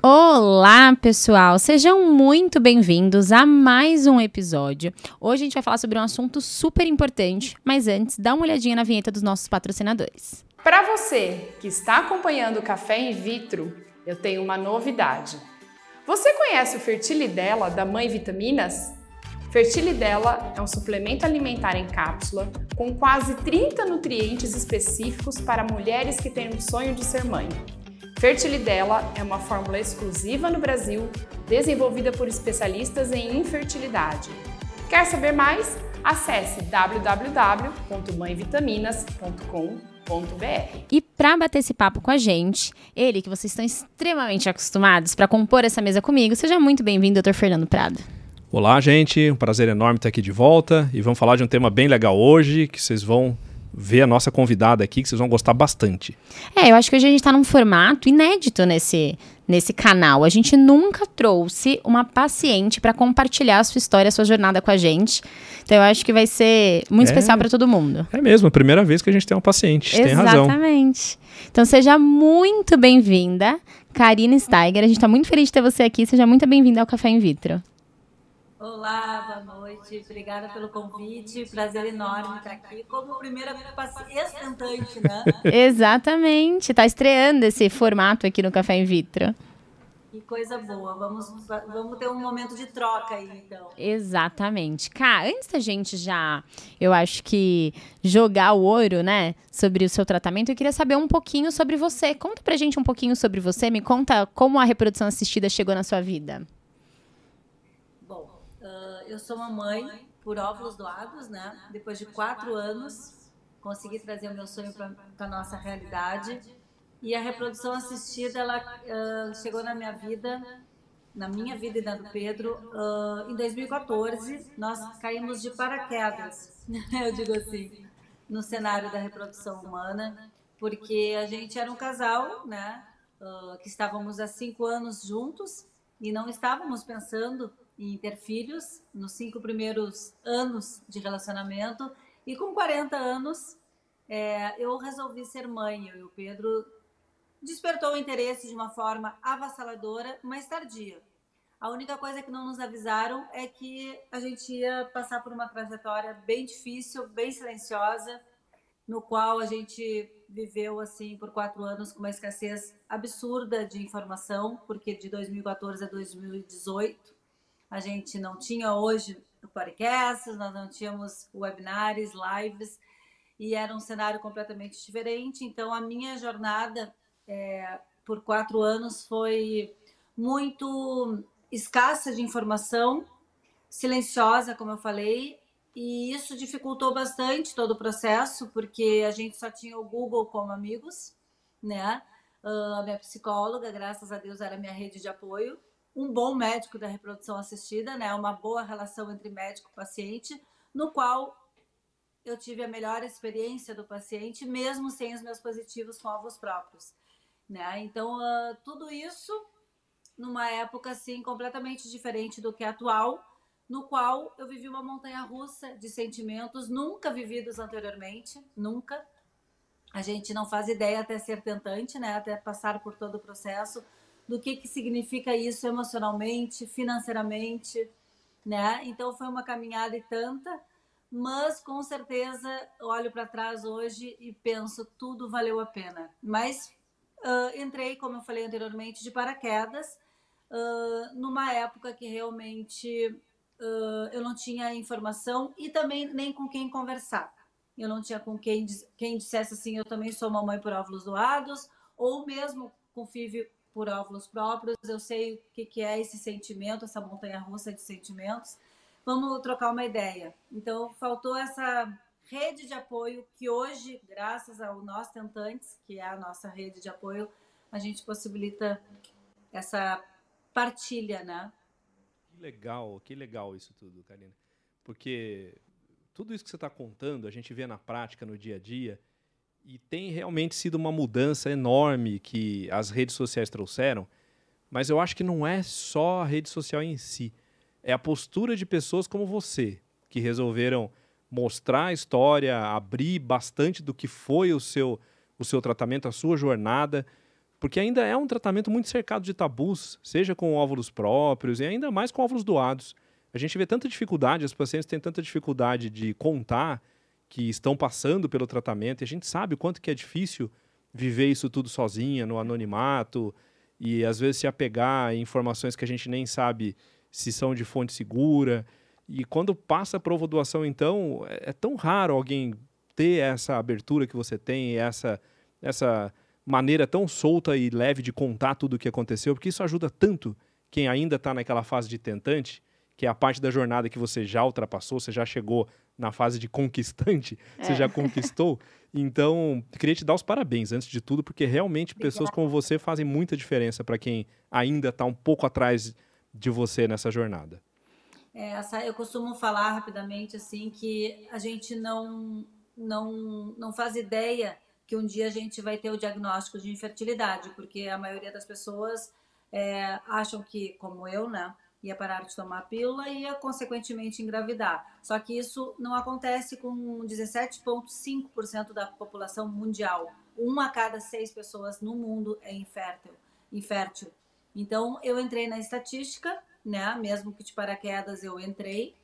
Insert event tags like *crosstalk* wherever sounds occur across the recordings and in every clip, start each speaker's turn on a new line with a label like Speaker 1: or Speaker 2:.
Speaker 1: Olá, pessoal! Sejam muito bem-vindos a mais um episódio. Hoje a gente vai falar sobre um assunto super importante, mas antes, dá uma olhadinha na vinheta dos nossos patrocinadores.
Speaker 2: Para você que está acompanhando o Café in Vitro, eu tenho uma novidade. Você conhece o Fertilidela da Mãe Vitaminas? Fertilidela é um suplemento alimentar em cápsula com quase 30 nutrientes específicos para mulheres que têm o sonho de ser mãe. Fertilidela é uma fórmula exclusiva no Brasil, desenvolvida por especialistas em infertilidade. Quer saber mais? Acesse www.mãevitaminas.com.br.
Speaker 1: E para bater esse papo com a gente, ele que vocês estão extremamente acostumados para compor essa mesa comigo, seja muito bem-vindo, Dr. Fernando Prado.
Speaker 3: Olá, gente. Um prazer enorme estar aqui de volta e vamos falar de um tema bem legal hoje que vocês vão ver a nossa convidada aqui, que vocês vão gostar bastante.
Speaker 1: É, eu acho que hoje a gente está num formato inédito nesse, nesse canal. A gente nunca trouxe uma paciente para compartilhar a sua história, a sua jornada com a gente. Então eu acho que vai ser muito é, especial para todo mundo.
Speaker 3: É mesmo, a primeira vez que a gente tem uma paciente.
Speaker 1: Exatamente.
Speaker 3: Tem razão.
Speaker 1: Exatamente. Então seja muito bem-vinda, Karina Steiger. A gente está muito feliz de ter você aqui. Seja muito bem-vinda ao Café in Vitro.
Speaker 4: Olá, boa noite. Obrigada pelo convite. Prazer enorme estar aqui como primeira ex-tentante, né?
Speaker 1: Exatamente. Está estreando esse formato aqui no Café in Vitro.
Speaker 4: Que coisa boa. Vamos, vamos ter um momento de troca aí, então.
Speaker 1: Exatamente. Cá, antes da gente já, eu acho que jogar o ouro, né, sobre o seu tratamento, eu queria saber um pouquinho sobre você. Conta pra gente um pouquinho sobre você. Me conta como a reprodução assistida chegou na sua vida
Speaker 4: eu sou uma mãe por óvulos doados, né? Depois de quatro anos, consegui trazer o meu sonho para a nossa realidade. E a reprodução assistida, ela uh, chegou na minha vida, na minha vida e na do Pedro, uh, em 2014. Nós caímos de paraquedas, *laughs* eu digo assim, no cenário da reprodução humana, porque a gente era um casal, né? Uh, que estávamos há cinco anos juntos e não estávamos pensando em ter filhos nos cinco primeiros anos de relacionamento. E com 40 anos, é, eu resolvi ser mãe. Eu e o Pedro despertou o interesse de uma forma avassaladora, mas tardia. A única coisa que não nos avisaram é que a gente ia passar por uma trajetória bem difícil, bem silenciosa, no qual a gente viveu assim por quatro anos com uma escassez absurda de informação, porque de 2014 a 2018 a gente não tinha hoje podcasts, nós não tínhamos webinars, lives, e era um cenário completamente diferente. Então, a minha jornada é, por quatro anos foi muito escassa de informação, silenciosa, como eu falei, e isso dificultou bastante todo o processo, porque a gente só tinha o Google como amigos, né? Uh, a minha psicóloga, graças a Deus, era minha rede de apoio um bom médico da reprodução assistida, né? Uma boa relação entre médico e paciente, no qual eu tive a melhor experiência do paciente, mesmo sem os meus positivos com ovos próprios, né? Então, uh, tudo isso numa época assim completamente diferente do que é atual, no qual eu vivi uma montanha russa de sentimentos nunca vividos anteriormente, nunca. A gente não faz ideia até ser tentante, né? Até passar por todo o processo do que, que significa isso emocionalmente, financeiramente, né? Então foi uma caminhada e tanta, mas com certeza olho para trás hoje e penso tudo valeu a pena. Mas uh, entrei, como eu falei anteriormente, de paraquedas, uh, numa época que realmente uh, eu não tinha informação e também nem com quem conversar. Eu não tinha com quem, quem dissesse assim, eu também sou mamãe por óvulos doados, ou mesmo com FIV por óvulos próprios, eu sei o que, que é esse sentimento, essa montanha russa de sentimentos. Vamos trocar uma ideia. Então, faltou essa rede de apoio que hoje, graças ao Nós Tentantes, que é a nossa rede de apoio, a gente possibilita essa partilha, né?
Speaker 3: Que legal, que legal isso tudo, Karina. Porque tudo isso que você está contando, a gente vê na prática, no dia a dia, e tem realmente sido uma mudança enorme que as redes sociais trouxeram, mas eu acho que não é só a rede social em si. É a postura de pessoas como você, que resolveram mostrar a história, abrir bastante do que foi o seu, o seu tratamento, a sua jornada. Porque ainda é um tratamento muito cercado de tabus, seja com óvulos próprios e ainda mais com óvulos doados. A gente vê tanta dificuldade, os pacientes têm tanta dificuldade de contar que estão passando pelo tratamento, e a gente sabe o quanto que é difícil viver isso tudo sozinha, no anonimato, e às vezes se apegar a informações que a gente nem sabe se são de fonte segura. E quando passa para doação, então, é, é, tão raro alguém ter essa abertura que você tem, essa, essa maneira tão solta e leve de contar tudo o que aconteceu, porque isso ajuda tanto quem ainda está naquela fase de tentante, que é a parte da jornada que você já ultrapassou, você já chegou na fase de conquistante, é. você já conquistou. Então, queria te dar os parabéns, antes de tudo, porque realmente Obrigada. pessoas como você fazem muita diferença para quem ainda está um pouco atrás de você nessa jornada.
Speaker 4: É, essa, eu costumo falar rapidamente assim que a gente não, não, não faz ideia que um dia a gente vai ter o diagnóstico de infertilidade, porque a maioria das pessoas é, acham que, como eu, né, ia parar de tomar a pílula e ia consequentemente engravidar. Só que isso não acontece com 17,5% da população mundial. Uma a cada seis pessoas no mundo é infértil. infértil. Então eu entrei na estatística, né? Mesmo que de paraquedas eu entrei.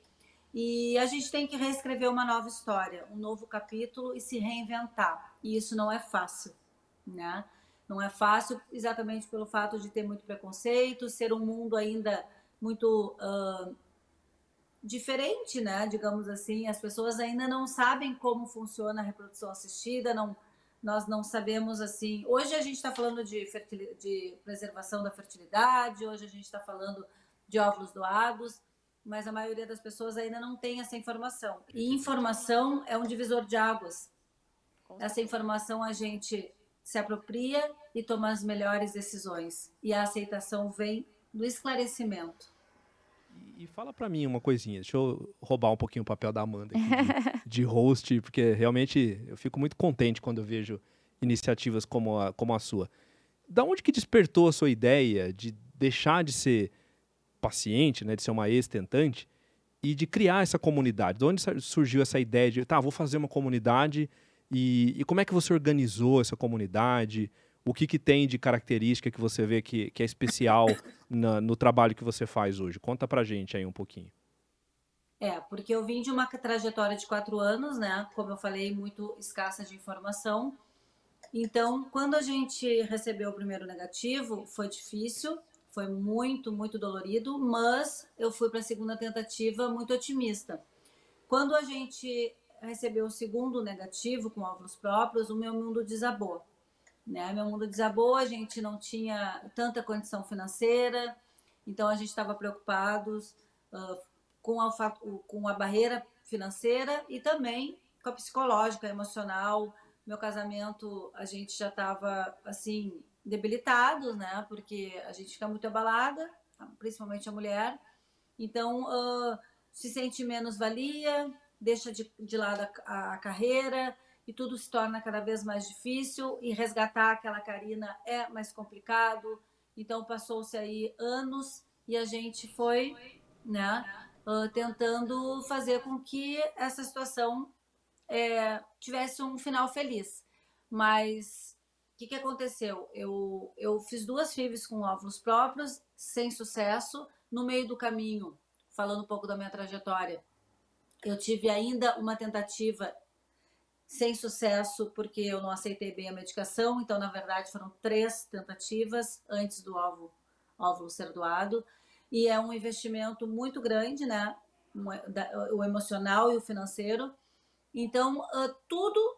Speaker 4: E a gente tem que reescrever uma nova história, um novo capítulo e se reinventar. E isso não é fácil, né? Não é fácil exatamente pelo fato de ter muito preconceito, ser um mundo ainda muito uh, diferente, né? Digamos assim, as pessoas ainda não sabem como funciona a reprodução assistida, não, nós não sabemos assim. Hoje a gente está falando de, de preservação da fertilidade, hoje a gente está falando de óvulos doados, mas a maioria das pessoas ainda não tem essa informação. E informação é um divisor de águas. Essa informação a gente se apropria e toma as melhores decisões. E a aceitação vem do esclarecimento.
Speaker 3: E, fala para mim uma coisinha, deixa eu roubar um pouquinho o papel da Amanda aqui, de, *laughs* de, host, porque realmente eu fico muito contente quando eu vejo iniciativas como a, como a sua. Da onde que despertou a sua ideia de deixar de ser paciente, né, de ser uma ex-tentante, e de criar essa comunidade? De onde surgiu essa ideia de, tá, vou fazer uma comunidade, e, e como é que você organizou essa comunidade? O que, que tem de característica que você vê que, que é especial *coughs* na, no trabalho que você faz hoje? Conta pra gente aí um pouquinho.
Speaker 4: É, porque eu vim de uma trajetória de quatro anos, né? Como eu falei, muito escassa de informação. Então, quando a gente recebeu o primeiro negativo, foi difícil, foi muito, muito dolorido, mas eu fui para a segunda tentativa muito otimista. Quando a gente recebeu o segundo negativo com óvulos próprios, o meu mundo desabou. Né? Meu mundo desabou, a gente não tinha tanta condição financeira, então a gente estava preocupados uh, com, a, com a barreira financeira e também com a psicológica, emocional. Meu casamento, a gente já estava assim debilitado, né? Porque a gente fica muito abalada, principalmente a mulher. Então, uh, se sente menos valia, deixa de, de lado a, a carreira, e tudo se torna cada vez mais difícil e resgatar aquela Karina é mais complicado. Então passou-se aí anos e a gente foi, né, uh, tentando fazer com que essa situação é, tivesse um final feliz. Mas o que, que aconteceu? Eu, eu fiz duas FIVs com óvulos próprios, sem sucesso. No meio do caminho, falando um pouco da minha trajetória, eu tive ainda uma tentativa sem sucesso porque eu não aceitei bem a medicação. Então, na verdade, foram três tentativas antes do óvulo, óvulo ser doado. E é um investimento muito grande, né? O emocional e o financeiro. Então, tudo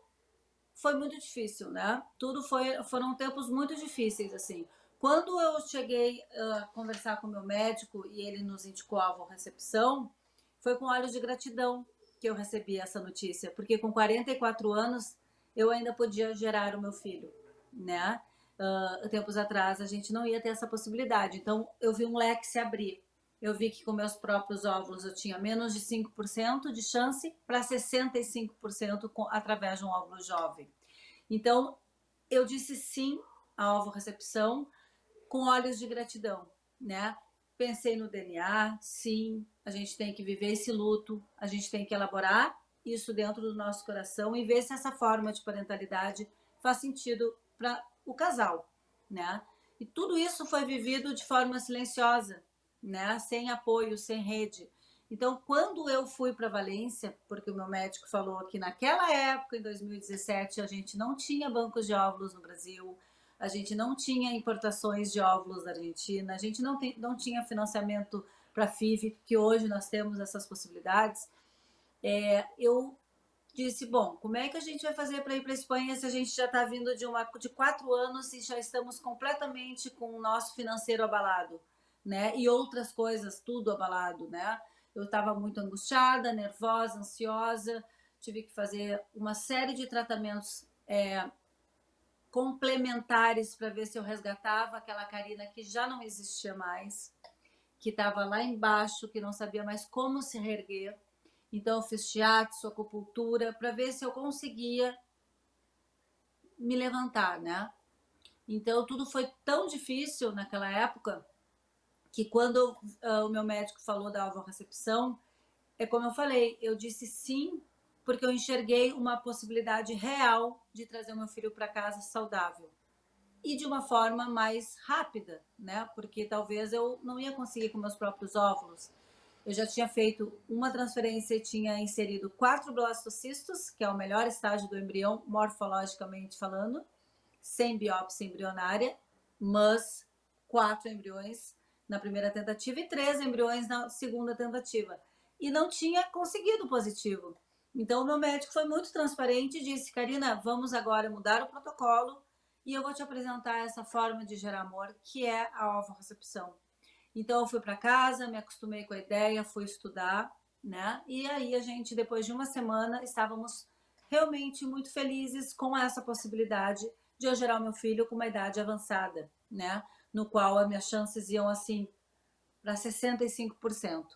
Speaker 4: foi muito difícil, né? Tudo foi, foram tempos muito difíceis, assim. Quando eu cheguei a conversar com o meu médico e ele nos indicou a recepção, foi com olhos de gratidão, que eu recebi essa notícia, porque com 44 anos eu ainda podia gerar o meu filho, né? Uh, tempos atrás a gente não ia ter essa possibilidade. Então eu vi um leque se abrir. Eu vi que com meus próprios óvulos eu tinha menos de 5% de chance para 65% com, através de um óvulo jovem. Então eu disse sim à óvulo recepção com olhos de gratidão, né? Pensei no DNA, sim, a gente tem que viver esse luto, a gente tem que elaborar isso dentro do nosso coração e ver se essa forma de parentalidade faz sentido para o casal. né? E tudo isso foi vivido de forma silenciosa, né? Sem apoio, sem rede. Então, quando eu fui para Valência, porque o meu médico falou que naquela época, em 2017, a gente não tinha bancos de óvulos no Brasil, a gente não tinha importações de óvulos da Argentina, a gente não, tem, não tinha financiamento para FIV, que hoje nós temos essas possibilidades. É, eu disse, bom, como é que a gente vai fazer para ir para a Espanha se a gente já está vindo de, uma, de quatro anos e já estamos completamente com o nosso financeiro abalado, né? E outras coisas, tudo abalado, né? Eu estava muito angustiada, nervosa, ansiosa, tive que fazer uma série de tratamentos é, complementares para ver se eu resgatava aquela Karina que já não existia mais, que estava lá embaixo, que não sabia mais como se reerguer. Então eu fiz shiatsu, acupuntura, para ver se eu conseguia me levantar, né? Então tudo foi tão difícil naquela época que quando uh, o meu médico falou da alvorrecepção, é como eu falei, eu disse sim, porque eu enxerguei uma possibilidade real de trazer o meu filho para casa saudável. E de uma forma mais rápida, né? Porque talvez eu não ia conseguir com meus próprios óvulos. Eu já tinha feito uma transferência e tinha inserido quatro blastocistos, que é o melhor estágio do embrião, morfologicamente falando, sem biópsia embrionária, mas quatro embriões na primeira tentativa e três embriões na segunda tentativa. E não tinha conseguido positivo. Então, o meu médico foi muito transparente e disse: Karina, vamos agora mudar o protocolo e eu vou te apresentar essa forma de gerar amor, que é a recepção. Então, eu fui para casa, me acostumei com a ideia, fui estudar, né? E aí, a gente, depois de uma semana, estávamos realmente muito felizes com essa possibilidade de eu gerar o meu filho com uma idade avançada, né? no qual as minhas chances iam assim para 65%.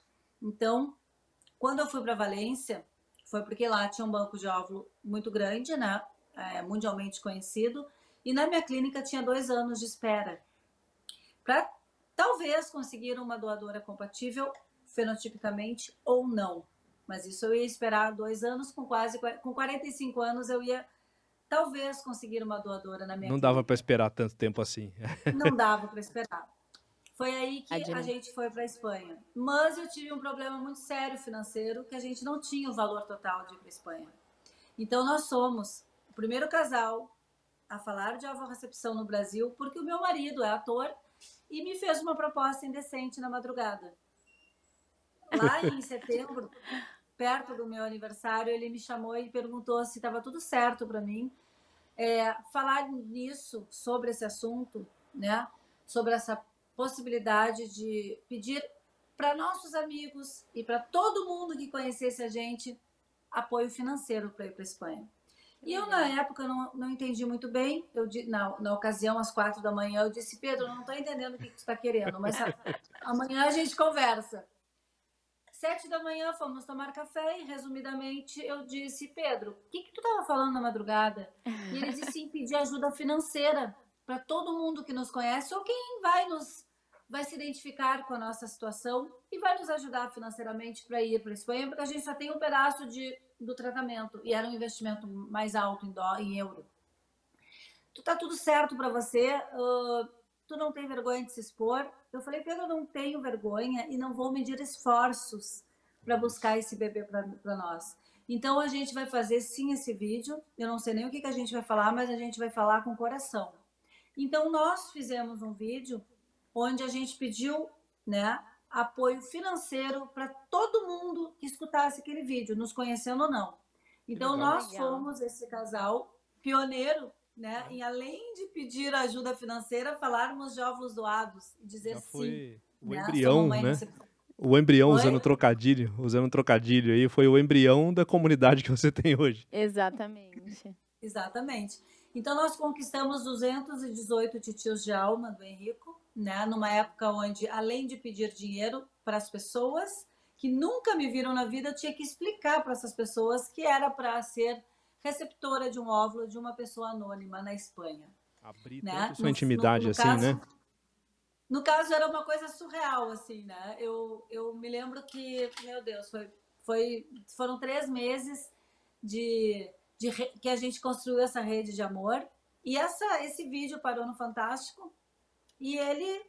Speaker 4: Então, quando eu fui para Valência, foi porque lá tinha um banco de óvulo muito grande, né? É, mundialmente conhecido, e na minha clínica tinha dois anos de espera para talvez conseguir uma doadora compatível fenotipicamente ou não. Mas isso eu ia esperar dois anos, com quase com 45 anos eu ia talvez conseguir uma doadora na minha
Speaker 3: Não dava para esperar tanto tempo assim.
Speaker 4: Não dava para esperar. Foi aí que a gente foi para a Espanha. Mas eu tive um problema muito sério financeiro, que a gente não tinha o valor total de ir para a Espanha. Então nós somos o primeiro casal a falar de recepção no Brasil, porque o meu marido é ator e me fez uma proposta indecente na madrugada. Lá em *laughs* setembro, perto do meu aniversário, ele me chamou e perguntou se estava tudo certo para mim é, falar nisso, sobre esse assunto, né? Sobre essa possibilidade de pedir para nossos amigos e para todo mundo que conhecesse a gente apoio financeiro para ir para Espanha. E eu, na época, não, não entendi muito bem. Eu, na, na ocasião, às quatro da manhã, eu disse: Pedro, não estou entendendo o que, que você está querendo, mas *laughs* amanhã a gente conversa. Sete da manhã fomos tomar café e, resumidamente, eu disse, Pedro, o que, que tu estava falando na madrugada? E ele disse sim, pedir ajuda financeira para todo mundo que nos conhece ou quem vai nos vai se identificar com a nossa situação e vai nos ajudar financeiramente para ir para a Espanha, porque a gente só tem um pedaço de, do tratamento e era um investimento mais alto em, dó, em euro. Tu tá tudo certo para você, uh, tu não tem vergonha de se expor, eu falei, Pedro, eu não tenho vergonha e não vou medir esforços para buscar esse bebê para nós. Então a gente vai fazer sim esse vídeo. Eu não sei nem o que, que a gente vai falar, mas a gente vai falar com coração. Então nós fizemos um vídeo onde a gente pediu, né, apoio financeiro para todo mundo que escutasse aquele vídeo, nos conhecendo ou não. Então nós legal. fomos esse casal pioneiro né? E além de pedir ajuda financeira, falarmos de ovos doados e dizer Já foi sim.
Speaker 3: O né? embrião, né? O embrião, Oi? usando trocadilho, usando trocadilho aí, foi o embrião da comunidade que você *laughs* tem hoje.
Speaker 1: Exatamente.
Speaker 4: Exatamente. Então, nós conquistamos 218 titios de alma do Henrico, né? Numa época onde, além de pedir dinheiro para as pessoas que nunca me viram na vida, eu tinha que explicar para essas pessoas que era para ser receptora de um óvulo de uma pessoa anônima na Espanha.
Speaker 3: Abrir né? sua intimidade no, no assim, caso, né?
Speaker 4: No caso, era uma coisa surreal, assim, né? Eu, eu me lembro que, meu Deus, foi, foi, foram três meses de, de que a gente construiu essa rede de amor, E essa, esse vídeo parou no Fantástico e ele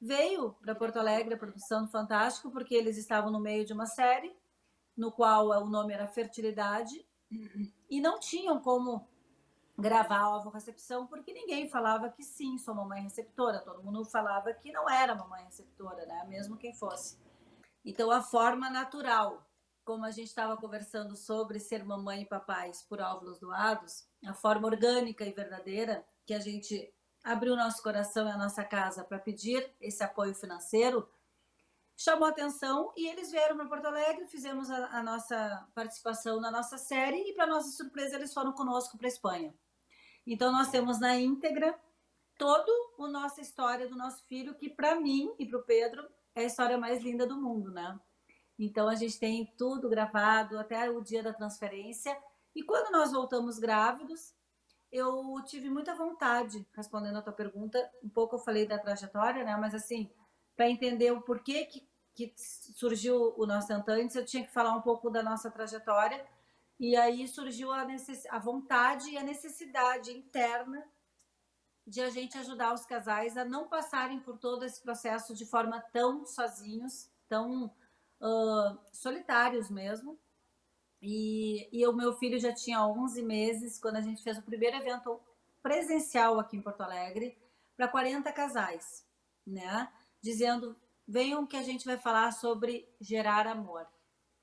Speaker 4: veio para Porto Alegre, a produção do Fantástico, porque eles estavam no meio de uma série no qual o nome era Fertilidade e não tinham como gravar a ovo-recepção porque ninguém falava que sim, sou mamãe receptora. Todo mundo falava que não era mamãe receptora, né? Mesmo quem fosse. Então, a forma natural, como a gente estava conversando sobre ser mamãe e papais por óvulos doados, a forma orgânica e verdadeira que a gente abriu nosso coração e a nossa casa para pedir esse apoio financeiro, chamou atenção e eles vieram para Porto Alegre, fizemos a, a, nossa participação na nossa série e, para nossa surpresa, eles foram conosco para Espanha. Então, nós temos na íntegra toda a nossa história do nosso filho, que para mim e para o Pedro é a história mais linda do mundo, né? Então, a gente tem tudo gravado até o dia da transferência. E quando nós voltamos grávidos, eu tive muita vontade, respondendo a tua pergunta, um pouco eu falei da trajetória, né? Mas assim, para entender o porquê que, que surgiu o nosso Antantes, eu tinha que falar um pouco da nossa trajetória. E aí surgiu a, necess... a vontade e a necessidade interna de a gente ajudar os casais a não passarem por todo esse processo de forma tão sozinhos, tão uh, solitários mesmo. E, e o meu filho já tinha 11 meses quando a gente fez o primeiro evento presencial aqui em Porto Alegre para 40 casais, né? Dizendo, venham que a gente vai falar sobre gerar amor.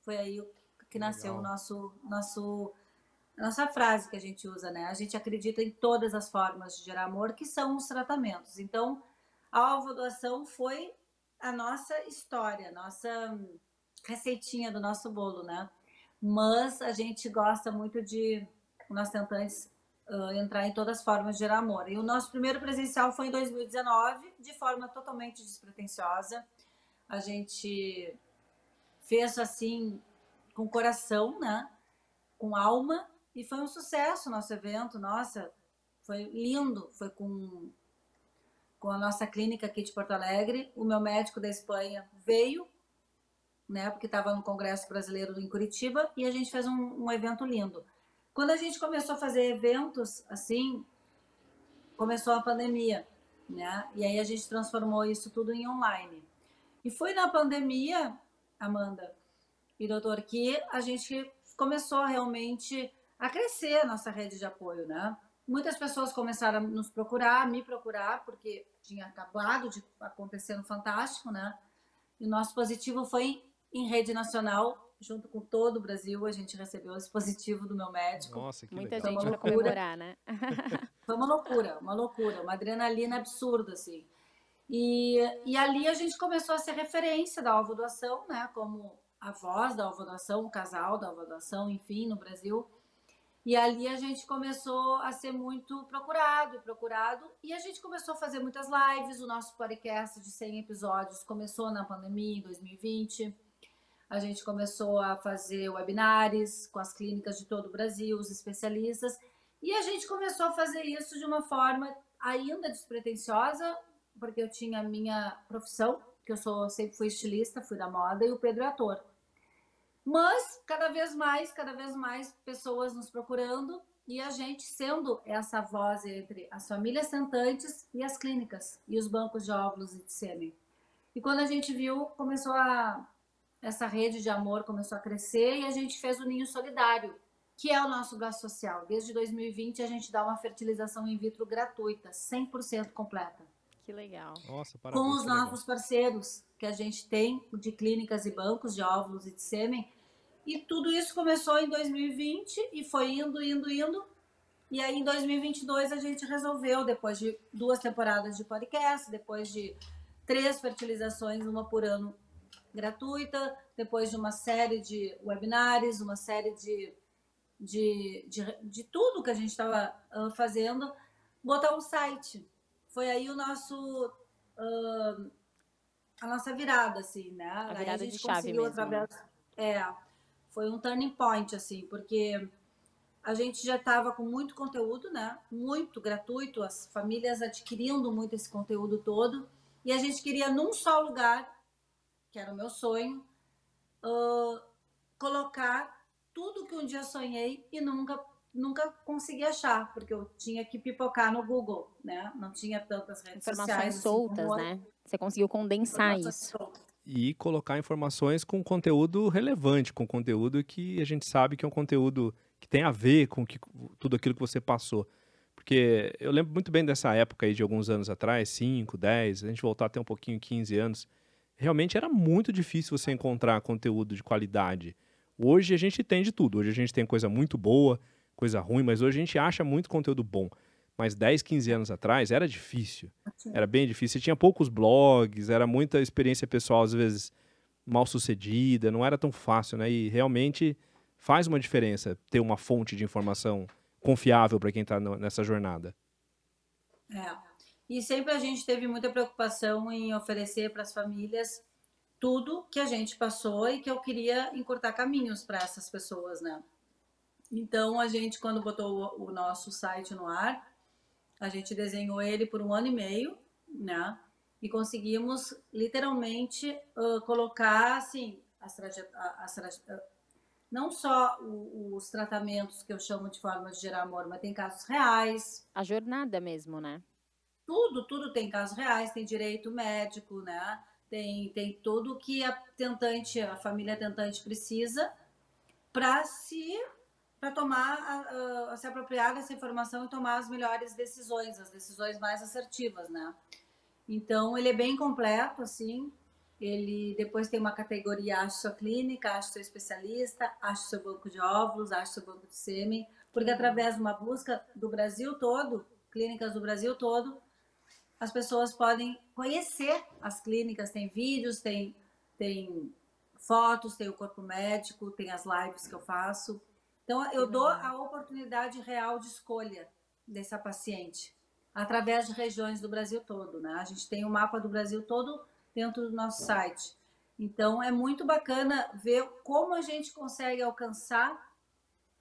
Speaker 4: Foi aí que nasceu o nosso, nosso, a nossa frase que a gente usa, né? A gente acredita em todas as formas de gerar amor, que são os tratamentos. Então, a doação foi a nossa história, a nossa receitinha do nosso bolo, né? Mas a gente gosta muito de, nós tentamos uh, entrar em todas as formas de gerar amor. E o nosso primeiro presencial foi em 2019, de forma totalmente despretensiosa. A gente fez assim, com coração, né? Com alma, e foi um sucesso o nosso evento. Nossa, foi lindo. Foi com, com a nossa clínica aqui de Porto Alegre. O meu médico da Espanha veio né? Porque estava no Congresso Brasileiro em Curitiba e a gente fez um, um evento lindo. Quando a gente começou a fazer eventos assim, começou a pandemia, né? E aí a gente transformou isso tudo em online. E foi na pandemia, Amanda e doutor, que a gente começou realmente a crescer a nossa rede de apoio, né? Muitas pessoas começaram a nos procurar, a me procurar, porque tinha acabado de acontecer no Fantástico, né? E o nosso positivo foi em rede nacional, junto com todo o Brasil, a gente recebeu esse positivo do meu médico.
Speaker 3: Nossa, que
Speaker 1: Muita
Speaker 3: legal.
Speaker 1: gente para comemorar, né? *laughs*
Speaker 4: Foi uma loucura, uma loucura, uma adrenalina absurda, assim. E, e ali a gente começou a ser referência da alvo doação, né? Como a voz da alvo doação, o casal da alvo doação, enfim, no Brasil. E ali a gente começou a ser muito procurado e procurado. E a gente começou a fazer muitas lives. O nosso podcast de 100 episódios começou na pandemia, em 2020 a gente começou a fazer webinars com as clínicas de todo o Brasil, os especialistas, e a gente começou a fazer isso de uma forma ainda despretensiosa, porque eu tinha a minha profissão, que eu sou sempre fui estilista, fui da moda, e o Pedro é ator. Mas cada vez mais, cada vez mais pessoas nos procurando e a gente sendo essa voz entre as famílias sentantes e as clínicas e os bancos de óvulos e de sêmen. E quando a gente viu, começou a essa rede de amor começou a crescer e a gente fez o Ninho Solidário, que é o nosso braço social. Desde 2020 a gente dá uma fertilização in vitro gratuita, 100% completa.
Speaker 1: Que legal.
Speaker 3: Nossa, parabéns.
Speaker 4: Com os novos parceiros que a gente tem de clínicas e bancos de óvulos e de sêmen. E tudo isso começou em 2020 e foi indo, indo, indo. E aí em 2022 a gente resolveu, depois de duas temporadas de podcast, depois de três fertilizações, uma por ano gratuita, depois de uma série de webinars, uma série de, de, de, de tudo que a gente estava uh, fazendo, botar um site. Foi aí o nosso. Uh, a nossa virada, assim, né?
Speaker 1: A virada
Speaker 4: aí a gente
Speaker 1: de chave
Speaker 4: conseguiu
Speaker 1: mesmo.
Speaker 4: através. É, foi um turning point, assim, porque a gente já estava com muito conteúdo, né? Muito gratuito, as famílias adquirindo muito esse conteúdo todo, e a gente queria num só lugar que era o meu sonho, uh, colocar tudo que um dia sonhei e nunca nunca consegui achar, porque eu tinha que pipocar no Google, né? Não tinha tantas redes
Speaker 1: Informações
Speaker 4: sociais. assim
Speaker 1: soltas,
Speaker 4: como
Speaker 1: né? Você conseguiu condensar isso.
Speaker 4: soltas.
Speaker 3: E colocar informações com conteúdo relevante, com conteúdo que a gente sabe que é um conteúdo que tem a ver com que, tudo aquilo que você passou. Porque eu lembro muito bem dessa época aí de alguns anos atrás, 5, 10, a gente voltar até um pouquinho, 15 anos. Realmente era muito difícil você encontrar conteúdo de qualidade. Hoje a gente tem de tudo. Hoje a gente tem coisa muito boa, coisa ruim, mas hoje a gente acha muito conteúdo bom. Mas 10, 15 anos atrás era difícil. Era bem difícil. Você tinha poucos blogs, era muita experiência pessoal, às vezes mal sucedida, não era tão fácil, né? E realmente faz uma diferença ter uma fonte de informação confiável para quem está nessa jornada.
Speaker 4: É. E sempre a gente teve muita preocupação em oferecer para as famílias tudo que a gente passou e que eu queria encurtar caminhos para essas pessoas, né? Então a gente, quando botou o, nosso site no ar, a gente desenhou ele por um ano e meio, né? E conseguimos literalmente uh, colocar assim as traje- as traje- não só o- os tratamentos que eu chamo de forma de gerar amor, mas tem casos reais,
Speaker 1: A jornada mesmo, né?
Speaker 4: Tudo, tudo tem casos reais, tem direito médico, né? Tem, tem tudo que a tentante, a família tentante precisa para se para tomar, a- a- se apropriar dessa informação e tomar as melhores decisões, as decisões mais assertivas, né? Então ele é bem completo, assim. Ele depois tem uma categoria ache sua clínica, ache seu especialista, ache seu banco de óvulos, ache seu banco de sêmen, porque através de uma busca do Brasil todo, clínicas do Brasil todo, as pessoas podem conhecer as clínicas, tem vídeos, tem, tem fotos, tem o corpo médico, tem as lives que eu faço. Então, eu dou a oportunidade real de escolha dessa paciente através de regiões do Brasil todo, né? A gente tem o mapa do Brasil todo dentro do nosso site. Então, é muito bacana ver como a gente consegue alcançar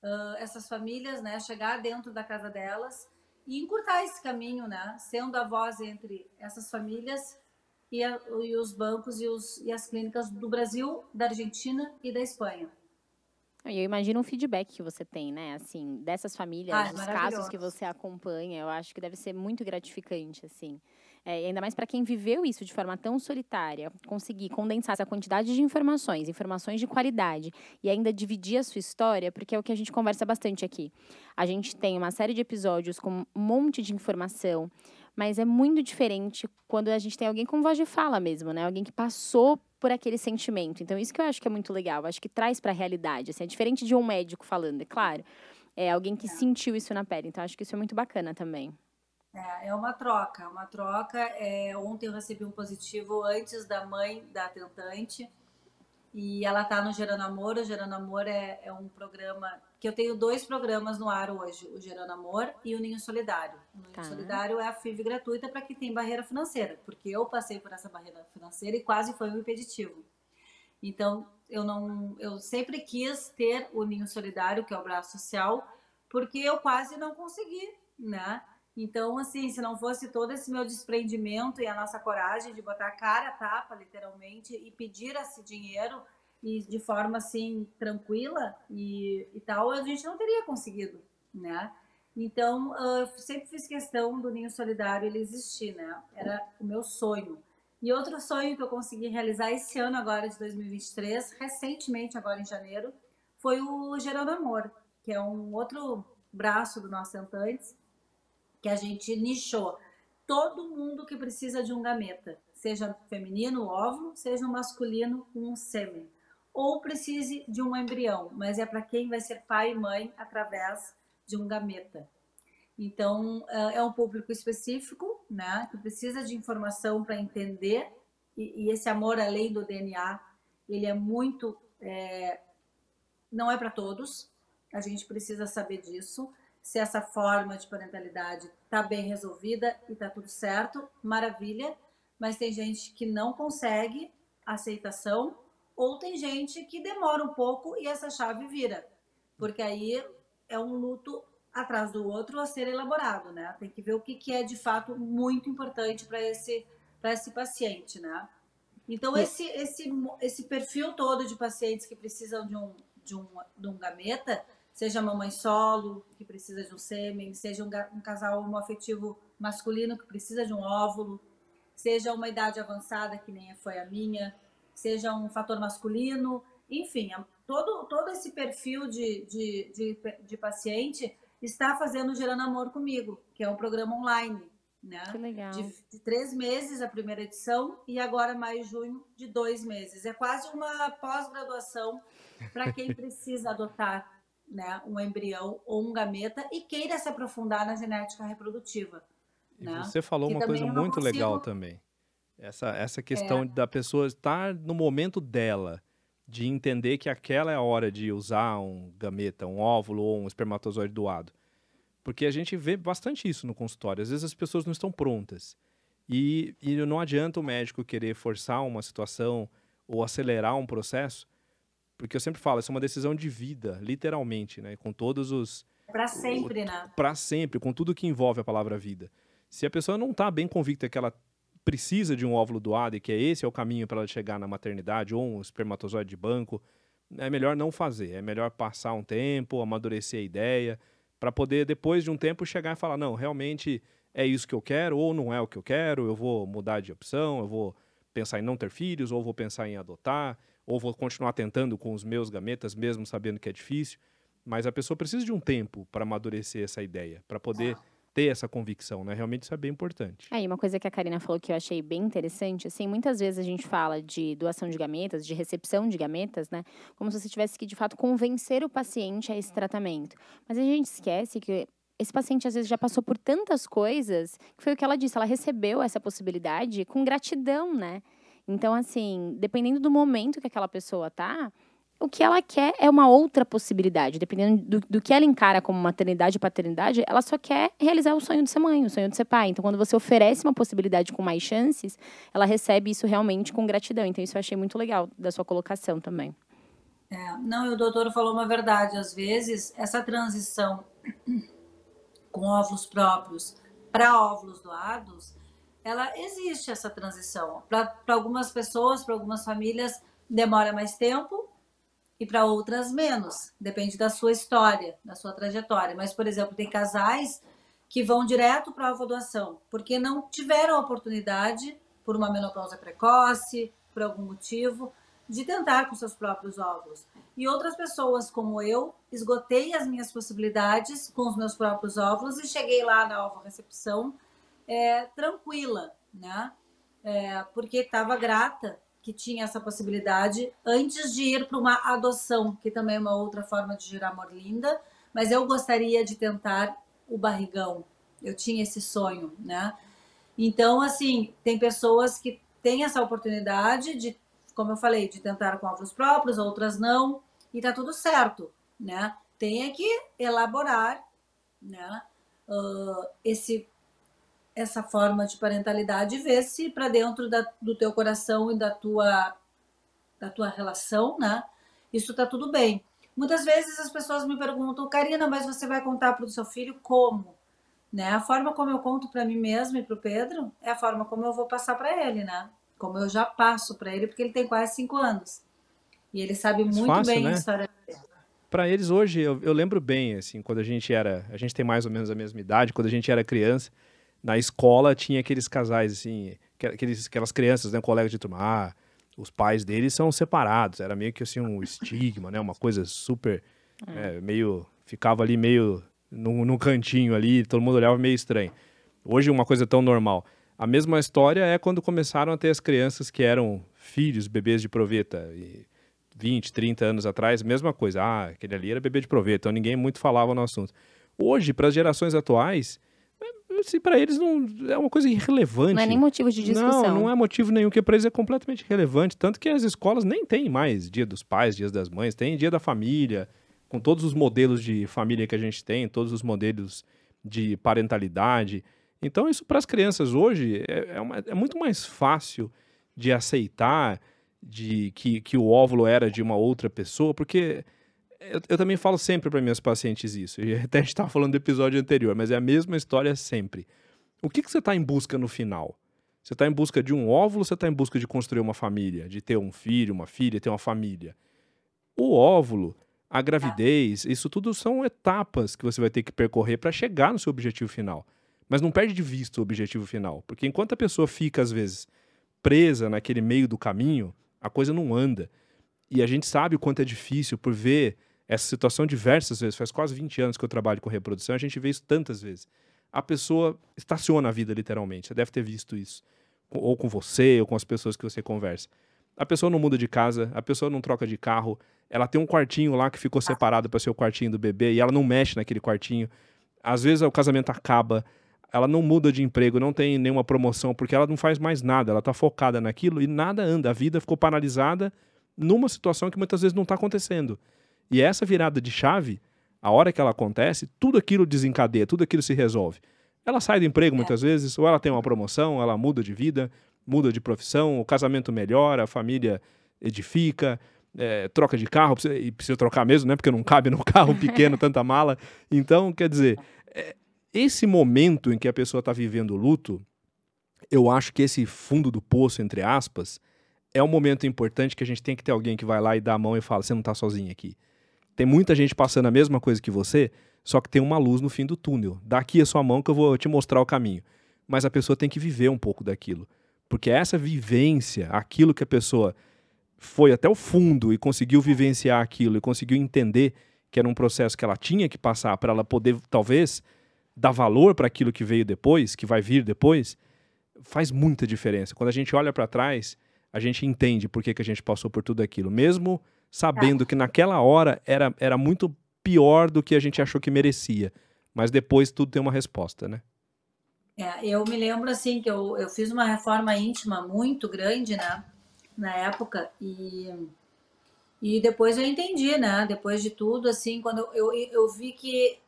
Speaker 4: ah, essas famílias, né? Chegar dentro da casa delas e encurtar esse caminho, né? Sendo a voz entre essas famílias e, a- e os bancos e, os- e as clínicas do Brasil, da Argentina e da Espanha.
Speaker 1: Eu imagino o feedback que você tem, né? Assim, dessas famílias,
Speaker 4: Ah, é
Speaker 1: os casos que você acompanha, eu acho que deve ser muito gratificante, assim. É, e ainda mais para quem viveu isso de forma tão solitária, conseguir condensar essa quantidade de informações, informações de qualidade, e ainda dividir a sua história, porque é o que a gente conversa bastante aqui. A gente tem uma série de episódios com um monte de informação, mas é muito diferente quando a gente tem alguém com voz de fala mesmo, né? Alguém que passou por aquele sentimento. Então, isso que eu acho que é muito legal. Acho que traz para a realidade. Assim, é diferente de um médico falando, é claro. É alguém que sentiu isso na pele. Então, acho que isso é muito bacana também.
Speaker 4: É, é uma troca, uma troca. É, ontem eu recebi um positivo antes da mãe da tentante e ela está no Gerando Amor. O Gerando Amor é, é um programa que eu tenho dois programas no ar hoje, o Gerando Amor e o Ninho Solidário. O Ninho
Speaker 1: Tá.
Speaker 4: Solidário é a FIV gratuita para quem tem barreira financeira, porque eu passei por essa barreira financeira e quase foi um impeditivo. Então, eu não, eu sempre quis ter o Ninho Solidário, que é o braço social, porque eu quase não consegui, né? Então, assim, se não fosse todo esse meu desprendimento e a nossa coragem de botar a cara a tapa, literalmente, e pedir esse dinheiro e de forma assim tranquila e, e tal, a gente não teria conseguido, né? Então, ah, eu sempre fiz questão do Ninho Solidário ele existir, né? Era o meu sonho. E outro sonho que eu consegui realizar esse ano agora de 2023, recentemente agora em janeiro, foi o Gerando Amor, que é um outro braço do nosso Tentantes, que a gente nichou todo mundo que precisa de um gameta, seja feminino, óvulo, seja masculino, um sêmen, ou precise de um embrião, mas é para quem vai ser pai e mãe através de um gameta. Então, é é um público específico, né, que precisa de informação para entender, e, e esse amor além do DNA, ele é muito. é, não é para todos, a gente precisa saber disso. Se essa forma de parentalidade está bem resolvida e está tudo certo, maravilha. Mas tem gente que não consegue aceitação, ou tem gente que demora um pouco e essa chave vira. Porque aí é um luto atrás do outro a ser elaborado, né? Tem que ver o que, que é de fato muito importante para esse, para esse paciente, né? Então, esse, esse, esse perfil todo de pacientes que precisam de um, de um, de um gameta seja mamãe solo, que precisa de um sêmen, seja um, um casal homoafetivo masculino que precisa de um óvulo, seja uma idade avançada, que nem foi a minha, seja um fator masculino, enfim, todo, todo esse perfil de, de, de, de paciente está fazendo Gerando Amor comigo, que é um programa online. Né?
Speaker 1: Que legal.
Speaker 4: De, de, três meses a primeira edição e agora maio e junho de dois meses. É quase uma pós-graduação para quem *laughs* precisa adotar né, um embrião ou um gameta e queira se aprofundar na genética reprodutiva.
Speaker 3: E
Speaker 4: né?
Speaker 3: você falou
Speaker 4: Que
Speaker 3: uma coisa muito
Speaker 4: consigo-
Speaker 3: legal também. Essa, essa questão
Speaker 4: É.
Speaker 3: da pessoa estar no momento dela, de entender que aquela é a hora de usar um gameta, um óvulo ou um espermatozoide doado. Porque a gente vê bastante isso no consultório. Às vezes as pessoas não estão prontas. E, e não adianta o médico querer forçar uma situação ou acelerar um processo, porque eu sempre falo, isso é uma decisão de vida, literalmente, né? Com todos os,
Speaker 4: Para sempre, né?
Speaker 3: para sempre, com tudo que envolve a palavra vida. Se a pessoa não está bem convicta que ela precisa de um óvulo doado e que é esse é o caminho para ela chegar na maternidade ou um espermatozoide de banco, é melhor não fazer. É melhor passar um tempo, amadurecer a ideia, para poder depois de um tempo chegar e falar não, realmente é isso que eu quero ou não é o que eu quero. Eu vou mudar de opção, eu vou pensar em não ter filhos ou vou pensar em adotar ou vou continuar tentando com os meus gametas mesmo sabendo que é difícil. Mas a pessoa precisa de um tempo para amadurecer essa ideia, para poder ter essa convicção, né? Realmente isso é bem importante.
Speaker 1: Aí, uma coisa que a Karina falou que eu achei bem interessante, assim, muitas vezes a gente fala de doação de gametas, de recepção de gametas, né? Como se você tivesse que, de fato, convencer o paciente a esse tratamento. Mas a gente esquece que esse paciente, às vezes, já passou por tantas coisas, que foi o que ela disse, ela recebeu essa possibilidade com gratidão, né? Então, assim, dependendo do momento que aquela pessoa tá, o que ela quer é uma outra possibilidade. Dependendo do, do que ela encara como maternidade e paternidade, ela só quer realizar o sonho de ser mãe, o sonho de ser pai. Então, quando você oferece uma possibilidade com mais chances, ela recebe isso realmente com gratidão. Então, isso eu achei muito legal da sua colocação também.
Speaker 4: É, não, e o doutor falou uma verdade. Às vezes, essa transição com óvulos próprios para óvulos doados, ela existe essa transição. Para algumas pessoas, para algumas famílias, demora mais tempo e para outras menos. Depende da sua história, da sua trajetória. Mas, por exemplo, tem casais que vão direto para a ovodoação, porque não tiveram oportunidade, por uma menopausa precoce, por algum motivo, de tentar com seus próprios óvulos. E outras pessoas, como eu, esgotei as minhas possibilidades com os meus próprios óvulos e cheguei lá na ovorecepção é, tranquila, né? É, porque estava grata que tinha essa possibilidade antes de ir para uma adoção, que também é uma outra forma de gerar amor linda, mas eu gostaria de tentar o barrigão. Eu tinha esse sonho, né? Então, assim, tem pessoas que têm essa oportunidade de, como eu falei, de tentar com óvulos próprios, outras não, e tá tudo certo, né? Tem é que elaborar, né? Uh, esse essa forma de parentalidade e ver se para dentro da, do teu coração e da tua da tua relação, né? Isso tá tudo bem. Muitas vezes as pessoas me perguntam, Karina, mas você vai contar para o seu filho como? Né? A forma como eu conto para mim mesma e para o Pedro é a forma como eu vou passar para ele, né? Como eu já passo para ele, porque ele tem quase cinco anos. E ele sabe muito
Speaker 3: fácil,
Speaker 4: bem
Speaker 3: né?
Speaker 4: a história
Speaker 3: Para eles hoje, eu, eu lembro bem, assim, quando a gente era, a gente tem mais ou menos a mesma idade, quando a gente era criança, na escola tinha aqueles casais, assim, que- aqueles, aquelas crianças, né, colegas de turma, ah, os pais deles são separados, era meio que assim um estigma, né, uma coisa super, é, meio, ficava ali meio num, num cantinho ali, todo mundo olhava meio estranho. Hoje uma coisa tão normal. A mesma história é quando começaram a ter as crianças que eram filhos, bebês de proveta, e 20, 30 anos atrás, mesma coisa. Ah, aquele ali era bebê de proveta, então ninguém muito falava no assunto. Hoje, para as gerações atuais, assim, para eles não é uma coisa irrelevante.
Speaker 1: Não é nem motivo de discussão.
Speaker 3: Não, não é motivo nenhum, que para eles é completamente irrelevante. Tanto que as escolas nem têm mais dia dos pais, dias das mães, tem dia da família, com todos os modelos de família que a gente tem, todos os modelos de parentalidade. Então, isso para as crianças hoje é, é, uma- é muito mais fácil de aceitar de que, que o óvulo era de uma outra pessoa, porque eu, eu também falo sempre para minhas pacientes isso. E *laughs* até a gente estava falando do episódio anterior, mas é a mesma história sempre. O que, que você está em busca no final? Você está em busca de um óvulo você está em busca de construir uma família, de ter um filho, uma filha, ter uma família? O óvulo, a gravidez, isso tudo são etapas que você vai ter que percorrer para chegar no seu objetivo final. Mas não perde de vista o objetivo final, porque enquanto a pessoa fica às vezes presa naquele meio do caminho, a coisa não anda. E a gente sabe o quanto é difícil por ver essa situação diversas vezes. Faz quase 20 anos que eu trabalho com reprodução, a gente vê isso tantas vezes. A pessoa estaciona a vida literalmente. Você deve ter visto isso. Ou com você, ou com as pessoas que você conversa. A pessoa não muda de casa, a pessoa não troca de carro, ela tem um quartinho lá que ficou separado para ser o quartinho do bebê e ela não mexe naquele quartinho. Às vezes o casamento acaba, ela não muda de emprego, não tem nenhuma promoção, porque ela não faz mais nada, ela está focada naquilo e nada anda. A vida ficou paralisada numa situação que muitas vezes não está acontecendo. E essa virada de chave, a hora que ela acontece, tudo aquilo desencadeia, tudo aquilo se resolve. Ela sai do emprego muitas vezes, ou ela tem uma promoção, ela muda de vida, muda de profissão, o casamento melhora, a família edifica, é, troca de carro, e precisa trocar mesmo, né? Porque não *laughs* cabe no carro pequeno tanta mala. Então, quer dizer, é, esse momento em que a pessoa está vivendo o luto, eu acho que esse fundo do poço, entre aspas, é um momento importante que a gente tem que ter alguém que vai lá e dá a mão e fala: você não está sozinho aqui. Tem muita gente passando a mesma coisa que você, só que tem uma luz no fim do túnel. Dá aqui a sua mão que eu vou te mostrar o caminho. Mas a pessoa tem que viver um pouco daquilo. Porque essa vivência, aquilo que a pessoa foi até o fundo e conseguiu vivenciar aquilo e conseguiu entender que era um processo que ela tinha que passar para ela poder, talvez, dar valor para aquilo que veio depois, que vai vir depois, faz muita diferença. Quando a gente olha para trás, a gente entende por que, que a gente passou por tudo aquilo, mesmo sabendo que naquela hora era, era muito pior do que a gente achou que merecia. Mas depois tudo tem uma resposta, né?
Speaker 4: É, eu me lembro assim que eu, eu fiz uma reforma íntima muito grande, né? Na época, e, e depois eu entendi, né? Depois de tudo, assim, quando eu, eu, eu vi que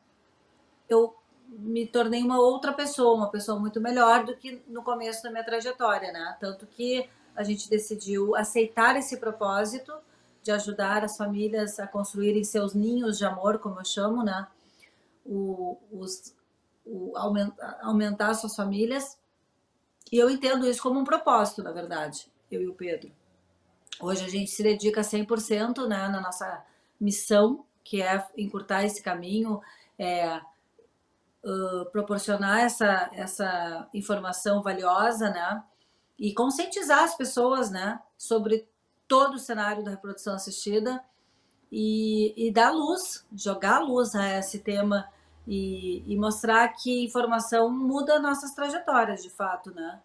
Speaker 4: eu me tornei uma outra pessoa, uma pessoa muito melhor do que no começo da minha trajetória, né? Tanto que a gente decidiu aceitar esse propósito de ajudar as famílias a construírem seus ninhos de amor, como eu chamo, né? O, os, o, aumentar, aumentar suas famílias. E eu entendo isso como um propósito, na verdade, eu e o Pedro. Hoje a gente se dedica 100% né, na nossa missão, que é encurtar esse caminho, é, uh, proporcionar essa, essa informação valiosa, né? E conscientizar as pessoas, né? Sobre todo o cenário da reprodução assistida e, e dar luz, jogar luz a esse tema e, e mostrar que informação muda nossas trajetórias, de fato, né?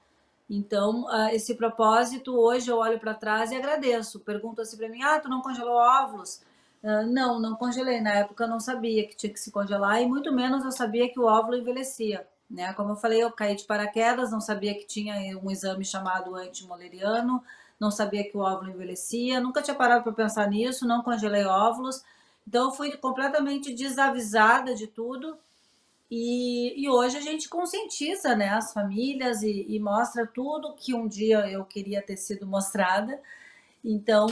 Speaker 4: Então, esse propósito, hoje eu olho para trás e agradeço. Perguntam assim para mim: ah, tu não congelou óvulos? Uh, não, não congelei. Na época eu não sabia que tinha que se congelar e muito menos eu sabia que o óvulo envelhecia. Né? Como eu falei, eu caí de paraquedas, não sabia que tinha um exame chamado antimoleriano, não sabia que o óvulo envelhecia, nunca tinha parado para pensar nisso, não congelei óvulos. Então, eu fui completamente desavisada de tudo. E, e hoje a gente conscientiza né, as famílias e, e, mostra tudo que um dia eu queria ter sido mostrada. Então,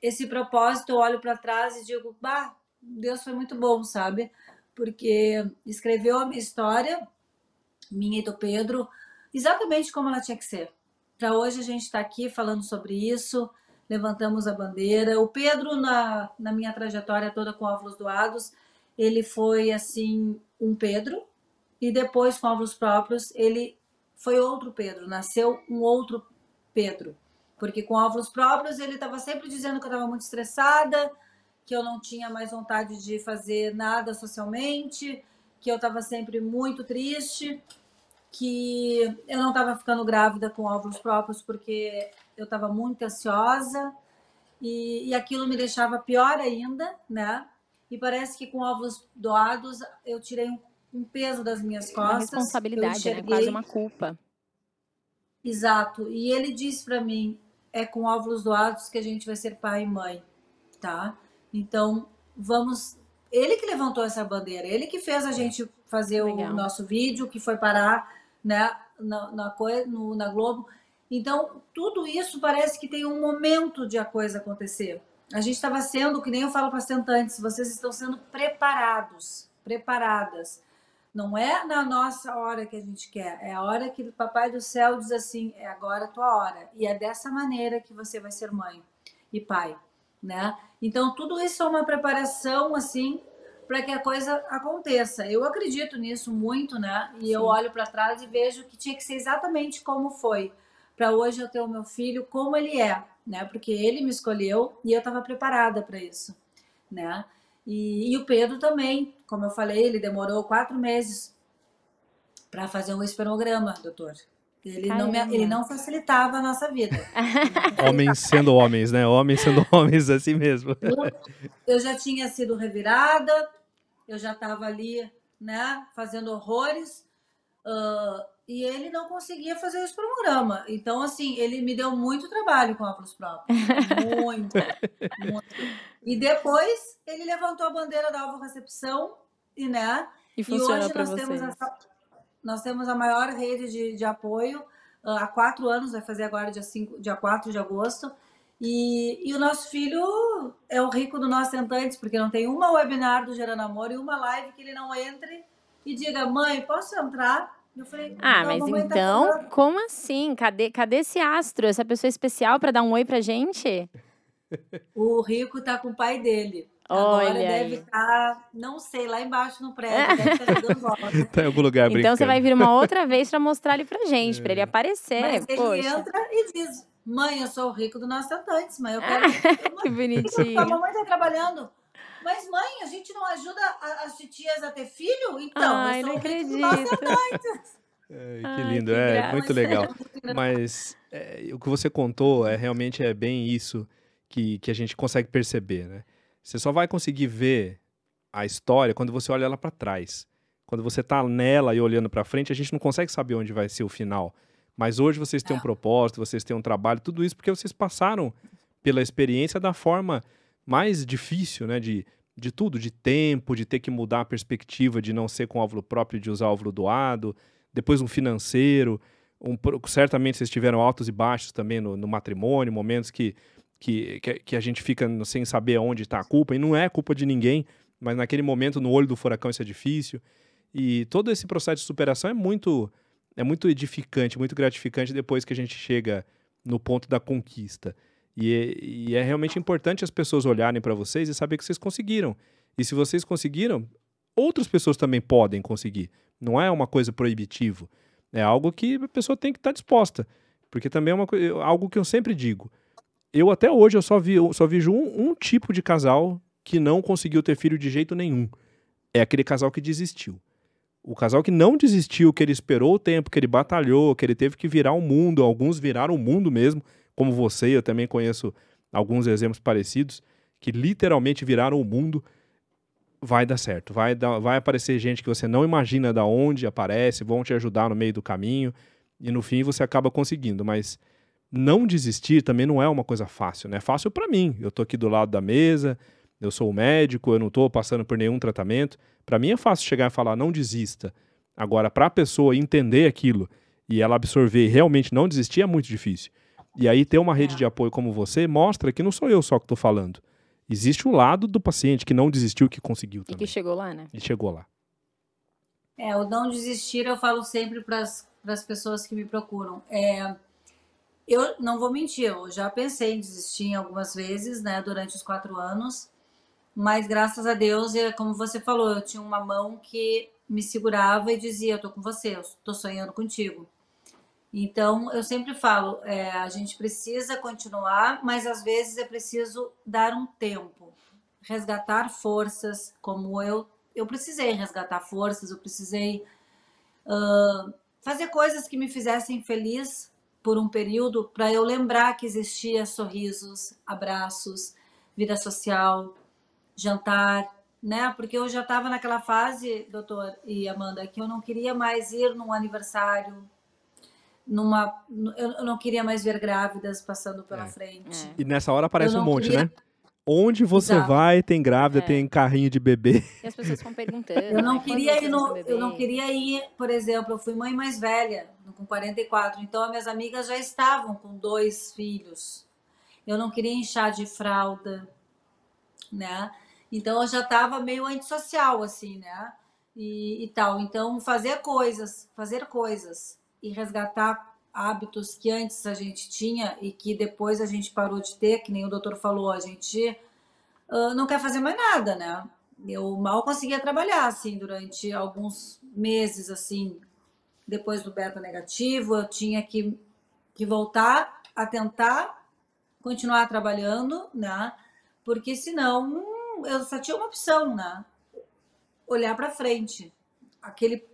Speaker 4: esse propósito, eu olho para trás e digo, bah, Deus foi muito bom, sabe? Porque escreveu a minha história, minha e do Pedro, exatamente como ela tinha que ser. Para hoje a gente está aqui falando sobre isso, levantamos a bandeira. O Pedro, na, na minha trajetória toda com óvulos doados, ele foi assim um Pedro, e depois com óvulos próprios, ele foi outro Pedro, nasceu um outro Pedro. Porque com óvulos próprios ele estava sempre dizendo que eu estava muito estressada, que eu não tinha mais vontade de fazer nada socialmente, que eu estava sempre muito triste que eu não estava ficando grávida com óvulos próprios porque eu estava muito ansiosa e, e aquilo me deixava pior ainda, né? E parece que com óvulos doados eu tirei um, um peso das minhas costas. Uma
Speaker 1: responsabilidade, né? Quase uma culpa.
Speaker 4: Exato. E ele disse para mim: é com óvulos doados que a gente vai ser pai e mãe, tá? Então vamos. Ele que levantou essa bandeira, ele que fez a gente fazer Legal. o nosso vídeo, que foi parar né, na, na, no, na Globo. Então, tudo isso parece que tem um momento de a coisa acontecer. A gente estava sendo, que nem eu falo para as tentantes, vocês estão sendo preparados, preparadas. Não é na nossa hora que a gente quer, é a hora que o Papai do Céu diz assim: é agora a tua hora. E é dessa maneira que você vai ser mãe e pai. né? Então tudo isso é uma preparação assim para que a coisa aconteça. Eu acredito nisso muito, né? E Sim. eu olho para trás e vejo que tinha que ser exatamente como foi para hoje eu ter o meu filho como ele é, né? Porque ele me escolheu e eu estava preparada para isso, né? E, e, o Pedro também, como eu falei, ele demorou quatro meses para fazer um espermograma, doutor. Ele não, me, ele não facilitava a nossa vida. *laughs*
Speaker 3: homens sendo homens, né? Homens sendo *laughs* homens, assim mesmo.
Speaker 4: Eu já tinha sido revirada, eu já estava ali, né, fazendo horrores. Uh, e ele não conseguia fazer esse programa. Então, assim, ele me deu muito trabalho com óculos próprios. Muito, *laughs* muito. E depois ele levantou a bandeira da alvo-recepção e, né?
Speaker 1: E, e hoje nós temos,
Speaker 4: essa, nós temos a maior rede de, de apoio uh, há quatro anos, vai fazer agora dia, cinco, dia 4 de agosto. E, e o nosso filho é o rico do nosso tentantes, porque não tem uma webinar do Gerando Amor e uma live que ele não entre e diga, mãe, posso entrar?
Speaker 1: Eu falei, ah, mas tá então, tá como assim? Cadê, cadê esse astro, essa pessoa especial para dar um oi pra gente?
Speaker 4: O Rico tá com o pai dele. Olha Agora deve estar, tá, não sei, lá embaixo no *laughs* prédio, deve estar jogando bola. *laughs*
Speaker 3: tá em algum lugar
Speaker 1: brincando. Então você vai vir uma outra vez para mostrar ele pra gente, é. para ele aparecer.
Speaker 4: Mas
Speaker 1: Poxa.
Speaker 4: ele entra e diz: Mãe, eu sou o rico do nosso Atlantis, mas eu quero. *laughs*
Speaker 1: que bonitinho.
Speaker 4: A mamãe tá trabalhando. Mas, mãe, a gente não ajuda as titias a ter filho? Então,
Speaker 1: Ai,
Speaker 4: eu
Speaker 1: sou não acredito.
Speaker 3: É, *laughs* que lindo, que é *laughs* muito legal. Mas é, o que você contou é realmente é bem isso que, que a gente consegue perceber, né? Você só vai conseguir ver a história quando você olha ela para trás. Quando você tá nela e olhando para frente, a gente não consegue saber onde vai ser o final. Mas hoje vocês têm um é. propósito, vocês têm um trabalho, tudo isso porque vocês passaram pela experiência da forma mais difícil, né? De, de tudo, de tempo, de ter que mudar a perspectiva, de não ser com óvulo próprio, de usar óvulo doado, depois um financeiro. Um, certamente vocês tiveram altos e baixos também no, no matrimônio, momentos que, que, que, a gente fica sem saber onde está a culpa, e não é culpa de ninguém, mas naquele momento, no olho do furacão, isso é difícil. E todo esse processo de superação é muito, é muito edificante, muito gratificante depois que a gente chega no ponto da conquista. E é, e é realmente importante as pessoas olharem para vocês e saber que vocês conseguiram. E se vocês conseguiram, outras pessoas também podem conseguir. Não é uma coisa proibitiva. É algo que a pessoa tem que estar tá disposta. Porque também é uma algo que eu sempre digo. Eu até hoje eu só, vi, eu só vejo um, um tipo de casal que não conseguiu ter filho de jeito nenhum. É aquele casal que desistiu. O casal que não desistiu, que ele esperou o tempo, que ele batalhou, que ele teve que virar o mundo, alguns viraram o mundo mesmo, como você, eu também conheço alguns exemplos parecidos, que literalmente viraram o mundo, vai dar certo. Vai, dar, vai aparecer gente que você não imagina da onde aparece, vão te ajudar no meio do caminho, e no fim você acaba conseguindo. Mas não desistir também não é uma coisa fácil, né? É fácil para mim. Eu tô aqui do lado da mesa, eu sou médico, eu não estou passando por nenhum tratamento. Para mim é fácil chegar e falar não desista. Agora, para a pessoa entender aquilo e ela absorver e realmente não desistir é muito difícil. E aí ter uma rede é. de apoio como você mostra que não sou eu só que estou falando. Existe um lado do paciente que não desistiu que conseguiu também.
Speaker 1: E que chegou lá, né?
Speaker 3: E chegou lá.
Speaker 4: É, o não desistir eu falo sempre para as pessoas que me procuram. É, eu não vou mentir, eu já pensei em desistir algumas vezes, né, durante os quatro anos, mas graças a Deus, é como você falou, eu tinha uma mão que me segurava e dizia: Eu tô com você, eu tô sonhando contigo. Então, eu sempre falo, é, a gente precisa continuar, mas às vezes é preciso dar um tempo, resgatar forças, como eu, eu precisei resgatar forças, eu precisei uh, fazer coisas que me fizessem feliz por um período, para eu lembrar que existia sorrisos, abraços, vida social, jantar, né? Porque eu já estava naquela fase, doutor e Amanda, que eu não queria mais ir num aniversário, numa eu não queria mais ver grávidas passando pela é. frente.
Speaker 3: É. E nessa hora aparece um monte, queria... né? Onde você Exato. vai, tem grávida, é. tem carrinho de bebê.
Speaker 1: E as pessoas ficam perguntando.
Speaker 4: Eu não queria ir no, eu não queria ir, por exemplo, eu fui mãe mais velha, com 44, então as minhas amigas já estavam com dois filhos. Eu não queria inchar de fralda, né? Então eu já estava meio antissocial assim, né? E, e tal. Então fazer coisas, fazer coisas e resgatar hábitos que antes a gente tinha e que depois a gente parou de ter, que nem o doutor falou, a gente uh, não quer fazer mais nada, né? Eu mal conseguia trabalhar, assim, durante alguns meses, assim, depois do beta negativo, eu tinha que, que voltar a tentar continuar trabalhando, né? Porque senão hum, eu só tinha uma opção, né? Olhar para frente. Aquele,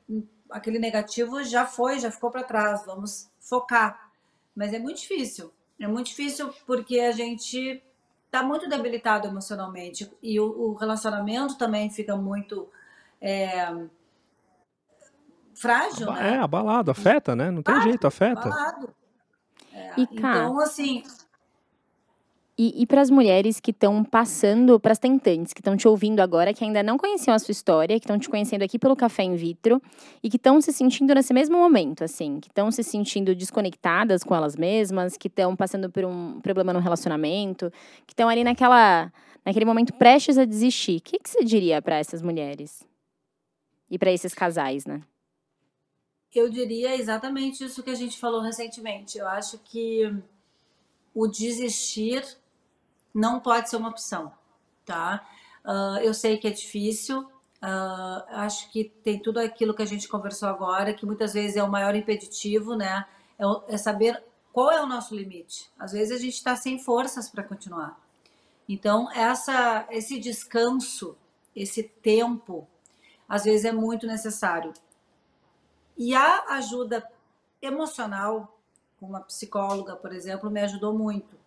Speaker 4: aquele negativo já foi, já ficou para trás. Vamos focar. Mas é muito difícil. É muito difícil porque a gente está muito debilitado emocionalmente e o, o, relacionamento também fica muito é, frágil, né?
Speaker 3: É, abalado, afeta, né? Não tem ah, jeito, afeta. Abalado.
Speaker 4: É, então, assim,
Speaker 1: e, e para as mulheres que estão passando, para as tentantes que estão te ouvindo agora, que ainda não conheciam a sua história, que estão te conhecendo aqui pelo Café in Vitro e que estão se sentindo nesse mesmo momento, assim, que estão se sentindo desconectadas com elas mesmas, que estão passando por um problema no relacionamento, que estão ali naquela, naquele momento prestes a desistir. O que, que você diria para essas mulheres? E para esses casais, né?
Speaker 4: Eu diria exatamente isso que a gente falou recentemente. Eu acho que o desistir não pode ser uma opção, tá? Uh, eu sei que é difícil, uh, acho que tem tudo aquilo que a gente conversou agora, que muitas vezes é o maior impeditivo, né? É, é saber qual é o nosso limite. Às vezes a gente está sem forças para continuar. Então, essa, esse descanso, esse tempo, às vezes é muito necessário. E a ajuda emocional, com uma psicóloga, por exemplo, me ajudou muito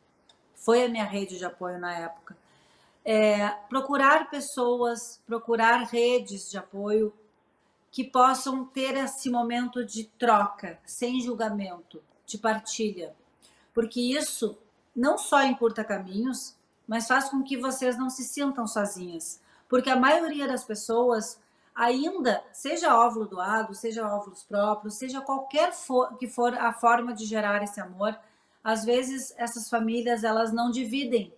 Speaker 4: foi a minha rede de apoio na época. É, procurar pessoas, procurar redes de apoio que possam ter esse momento de troca, sem julgamento, de partilha. Porque isso não só encurta caminhos, mas faz com que vocês não se sintam sozinhas. Porque a maioria das pessoas ainda, seja óvulo doado, seja óvulos próprios, seja qualquer for, que for a forma de gerar esse amor, às vezes essas famílias elas não dividem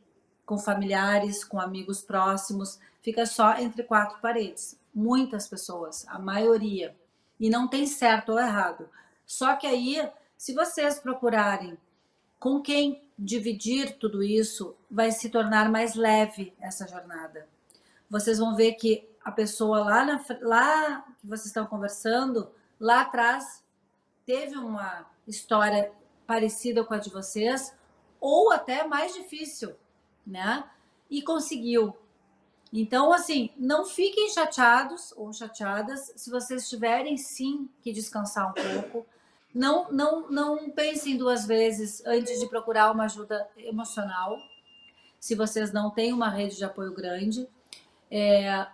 Speaker 4: com familiares, com amigos próximos, fica só entre quatro paredes. Muitas pessoas, a maioria, e não tem certo ou errado. Só que aí, se vocês procurarem com quem dividir tudo isso, vai se tornar mais leve essa jornada. Vocês vão ver que a pessoa lá, na, lá que vocês estão conversando, lá atrás, teve uma história parecida com a de vocês, ou até mais difícil, né? E conseguiu. Então, assim, não fiquem chateados ou chateadas se vocês tiverem sim que descansar um pouco. Não, não, não pensem duas vezes antes de procurar uma ajuda emocional. Se vocês não têm uma rede de apoio grande, é,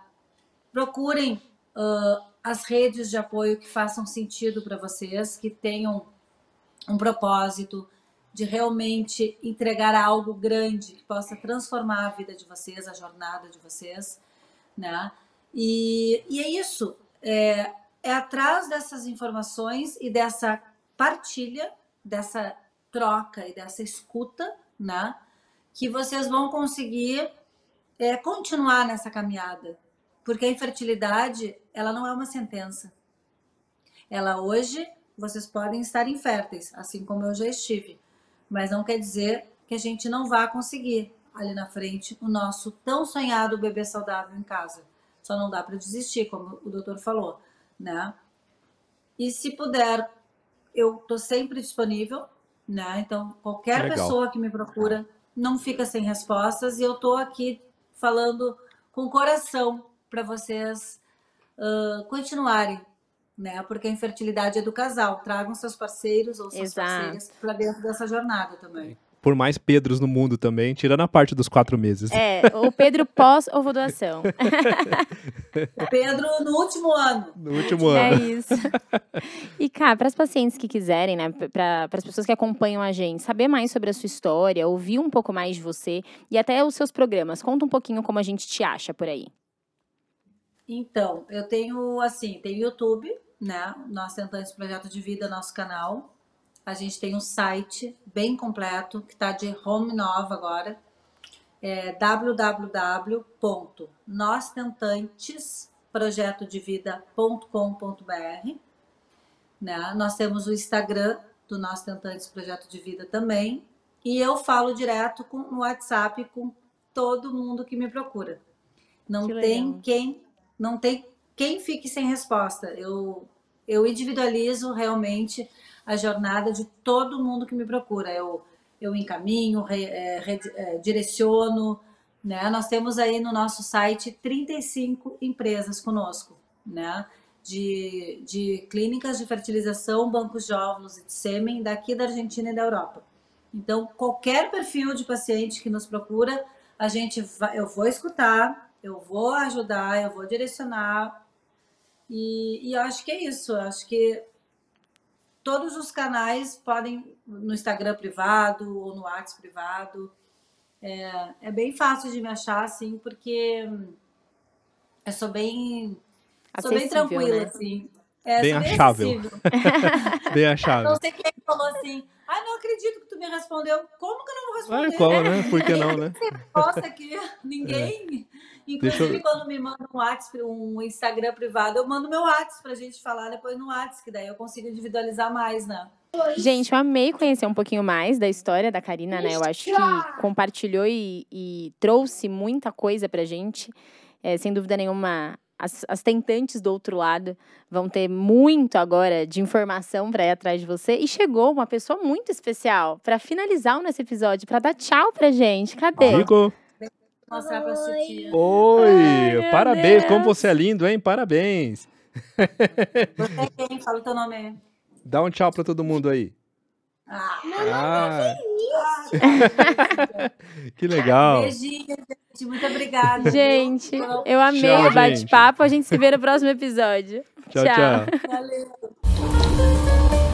Speaker 4: procurem uh, as redes de apoio que façam sentido para vocês, que tenham um propósito, de realmente entregar algo grande que possa transformar a vida de vocês, a jornada de vocês, né? E, e é isso, é, é atrás dessas informações e dessa partilha, dessa troca e dessa escuta, né? Que vocês vão conseguir é, continuar nessa caminhada, porque a infertilidade ela não é uma sentença. Ela hoje vocês podem estar inférteis, assim como eu já estive. Mas não quer dizer que a gente não vá conseguir ali na frente o nosso tão sonhado bebê saudável em casa. Só não dá para desistir, como o doutor falou, né? E se puder, eu tô sempre disponível, né? Então, qualquer Legal. pessoa que me procura não fica sem respostas e eu tô aqui falando com coração para vocês uh, continuarem né? Porque a infertilidade é do casal. Tragam seus parceiros ou suas Exato. parceiras para dentro dessa jornada também.
Speaker 3: Por mais Pedros no mundo também, tirando a parte dos quatro meses.
Speaker 1: É, o Pedro pós-ovulação. *laughs*
Speaker 4: Pedro no último ano.
Speaker 3: No último ano.
Speaker 1: É isso. E, cá, para as pacientes que quiserem, né, para as pessoas que acompanham a gente, saber mais sobre a sua história, ouvir um pouco mais de você e até os seus programas, conta um pouquinho como a gente te acha por aí.
Speaker 4: Então, eu tenho, assim, tem YouTube, né? Nós tentamos projeto de vida, nosso canal. A gente tem um site bem completo que está de home nova agora. É www.nostentantesprojetodevida.com.br né? Nós temos o Instagram do nosso Tentantes Projeto de Vida também. E eu falo direto com, no WhatsApp com todo mundo que me procura. Não
Speaker 1: Que
Speaker 4: tem
Speaker 1: legal.
Speaker 4: quem não tem quem fique sem resposta. Eu eu individualizo realmente a jornada de todo mundo que me procura. Eu eu encaminho, re- é, re- é, direciono, né? Nós temos aí no nosso site 35 empresas conosco, né? De, de clínicas de fertilização, bancos de óvulos e de sêmen daqui da Argentina e da Europa. Então, qualquer perfil de paciente que nos procura, a gente vai, eu vou escutar, eu vou ajudar, eu vou direcionar. E, e eu acho que é isso. Acho que todos os canais podem, no Instagram privado ou no WhatsApp privado. É, é bem fácil de me achar, assim, porque eu sou bem, sou bem tranquila,
Speaker 1: né?
Speaker 4: assim. É,
Speaker 3: Bem achável. *laughs* Bem a chave.
Speaker 4: Não sei quem falou assim. Ai, não acredito que tu me respondeu. Como que eu não vou
Speaker 3: Ah,
Speaker 4: responder?
Speaker 3: qual, né? Por que *laughs* não, né?
Speaker 4: resposta aqui, ninguém. Inclusive,
Speaker 3: eu-
Speaker 4: quando me manda um WhatsApp, um Instagram privado, eu mando meu WhatsApp pra gente falar depois no WhatsApp, que daí eu consigo individualizar mais, né?
Speaker 1: Gente, eu amei conhecer um pouquinho mais da história da Karina, né? Eu acho que compartilhou e, e trouxe muita coisa pra gente. É, sem dúvida nenhuma, as, as tentantes do outro lado vão ter muito agora de informação pra ir atrás de você. E chegou uma pessoa muito especial pra finalizar o nosso episódio, pra dar tchau pra gente. Cadê?
Speaker 3: Rico.
Speaker 4: Mostrar pra titia.
Speaker 3: Oi!
Speaker 1: Ai,
Speaker 3: Parabéns! Como você é lindo, hein? Parabéns!
Speaker 4: Você é quem? Fala o teu nome aí.
Speaker 3: Dá um tchau pra todo mundo aí.
Speaker 4: Ah,
Speaker 3: Ah, *laughs* que legal.
Speaker 4: beijinho, gente. Muito obrigada.
Speaker 1: Gente, eu amei
Speaker 3: Tchau,
Speaker 1: o bate-papo. A gente se vê no próximo episódio.
Speaker 3: Tchau, tchau.
Speaker 4: Valeu.